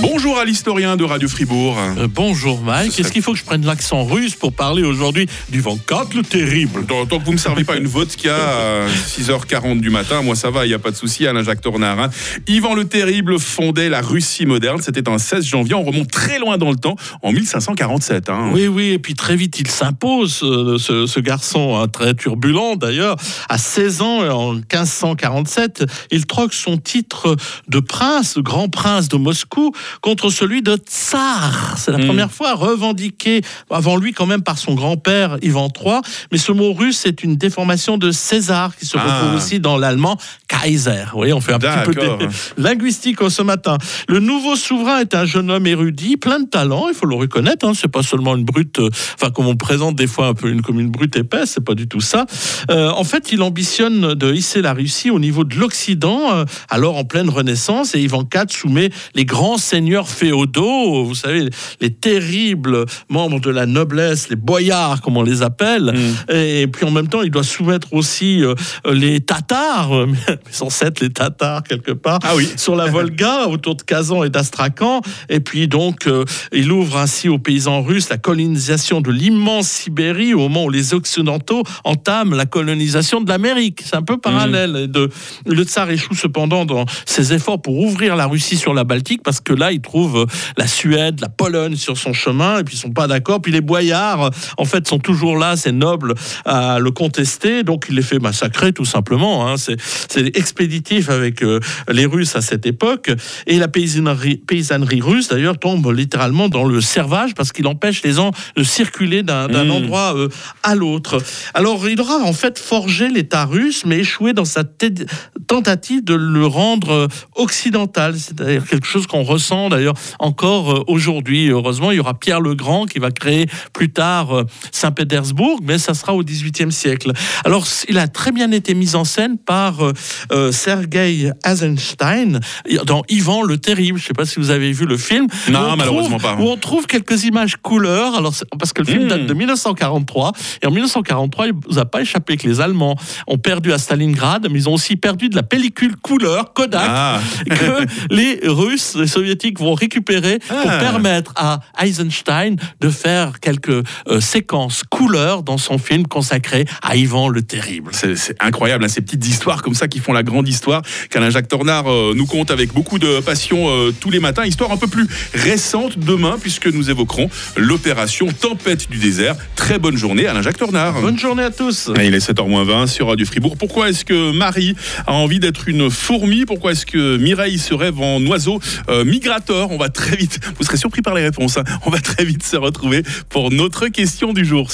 Bonjour à l'historien de Radio Fribourg. Euh, bonjour Mike. Est-ce qu'il faut que je prenne l'accent russe pour parler aujourd'hui du 24 le terrible? Tant, tant que vous ne me servez pas une vodka à 6h40 du matin, moi ça va, il n'y a pas de souci, Alain Jacques Tornard. hein. Ivan le Terrible fondait la Russie moderne. C'était un 16 janvier. On remonte très loin dans le temps, en 1547. hein. Oui, oui, et puis très vite il s'impose, euh, ce, ce garçon hein, très turbulent d'ailleurs. À 16 ans, en 1547, il troque son titre de prince, de grand prince de Moscou, contre celui de tsar. C'est la Mm. première fois revendiqué avant lui quand même par son grand-père Ivan III. Mais ce mot russe est une déformation de César qui se Ah. retrouve aussi dans l'allemand Kaiser. Vous voyez, on fait un petit peu de linguistique ce matin. Le nouveau souverain est un jeune homme érudit, plein de talent, il faut le reconnaître. Hein, c'est pas seulement une brute, euh, enfin comme on présente des fois un peu une comme une brute épaisse, c'est pas du tout ça. Euh, en fait, il ambitionne de hisser la Russie au niveau de l'Occident, euh, alors en pleine Renaissance, et Ivan IV soumet les grands seigneurs féodaux, vous savez, les terribles membres de la noblesse, les boyards comme on les appelle, Mm. et puis en même temps, il doit soumettre aussi euh, les Tatars, euh, mes ancêtres, les Tatars quelque part, Ah oui. sur la Volga, autour de Kazan et d'Astrakhan. Et puis donc, euh, il ouvre ainsi aux paysans russes la colonisation de l'immense Sibérie au moment où les Occidentaux entament la colonisation de l'Amérique. C'est un peu parallèle. Et De, le tsar échoue cependant dans ses efforts pour ouvrir la Russie sur la Baltique parce que là, il trouve euh, la Suède, la Pologne sur son chemin et puis ils sont pas d'accord. Puis les boyards, en fait, sont toujours là, ces nobles, à le contester. Donc il les fait massacrer tout simplement. hein. C'est expéditif avec euh, les Russes à cette époque. Et la paysannerie, paysannerie russe, d'ailleurs, tombe littéralement dans le servage parce qu'il empêche les gens de circuler d'un Mmh. endroit euh, à l'autre. Alors, il aura en fait forgé l'État russe, mais échoué dans sa tentative de le rendre occidental. C'est-à-dire quelque chose qu'on ressent d'ailleurs encore euh, aujourd'hui. Heureusement, il y aura Pierre le Grand qui va créer plus tard euh, Saint-Pétersbourg, mais ça sera au XVIIIe siècle. Alors, il a très bien été mis en scène par euh, Sergei Eisenstein dans Ivan le Terrible. Je ne sais pas si vous avez vu le film. Non, malheureusement trouve- pas. Où on trouve quelques images couleurs. Alors, parce que le film Mm. date de 1943. Et en 1943, il ne vous a pas échappé que les Allemands ont perdu à Stalingrad, mais ils ont aussi perdu de la pellicule couleur Kodak Ah. que les Russes, les Soviétiques vont récupérer pour Ah. permettre à Eisenstein de faire quelques euh, séquences couleurs dans son film consacré à Ivan le Terrible. C'est incroyable, hein, ces petites histoires comme ça qui font la grande histoire qu'Alain Jacques Tornard euh, nous compte avec beaucoup de passion euh, tous les matins. Histoire un peu plus récente demain, puisque nous évoquerons l'opération Tempête du désert. Très bonne journée, Alain Jacques Tornard. Bonne journée à tous. Et Il est 7h20 sur Radio Fribourg. Pourquoi est-ce que Marie a envie d'être une fourmi? Pourquoi est-ce que Mireille se rêve en oiseau euh, migrateur On va très vite, vous serez surpris par les réponses, hein. on va très vite se retrouver pour notre question du jour.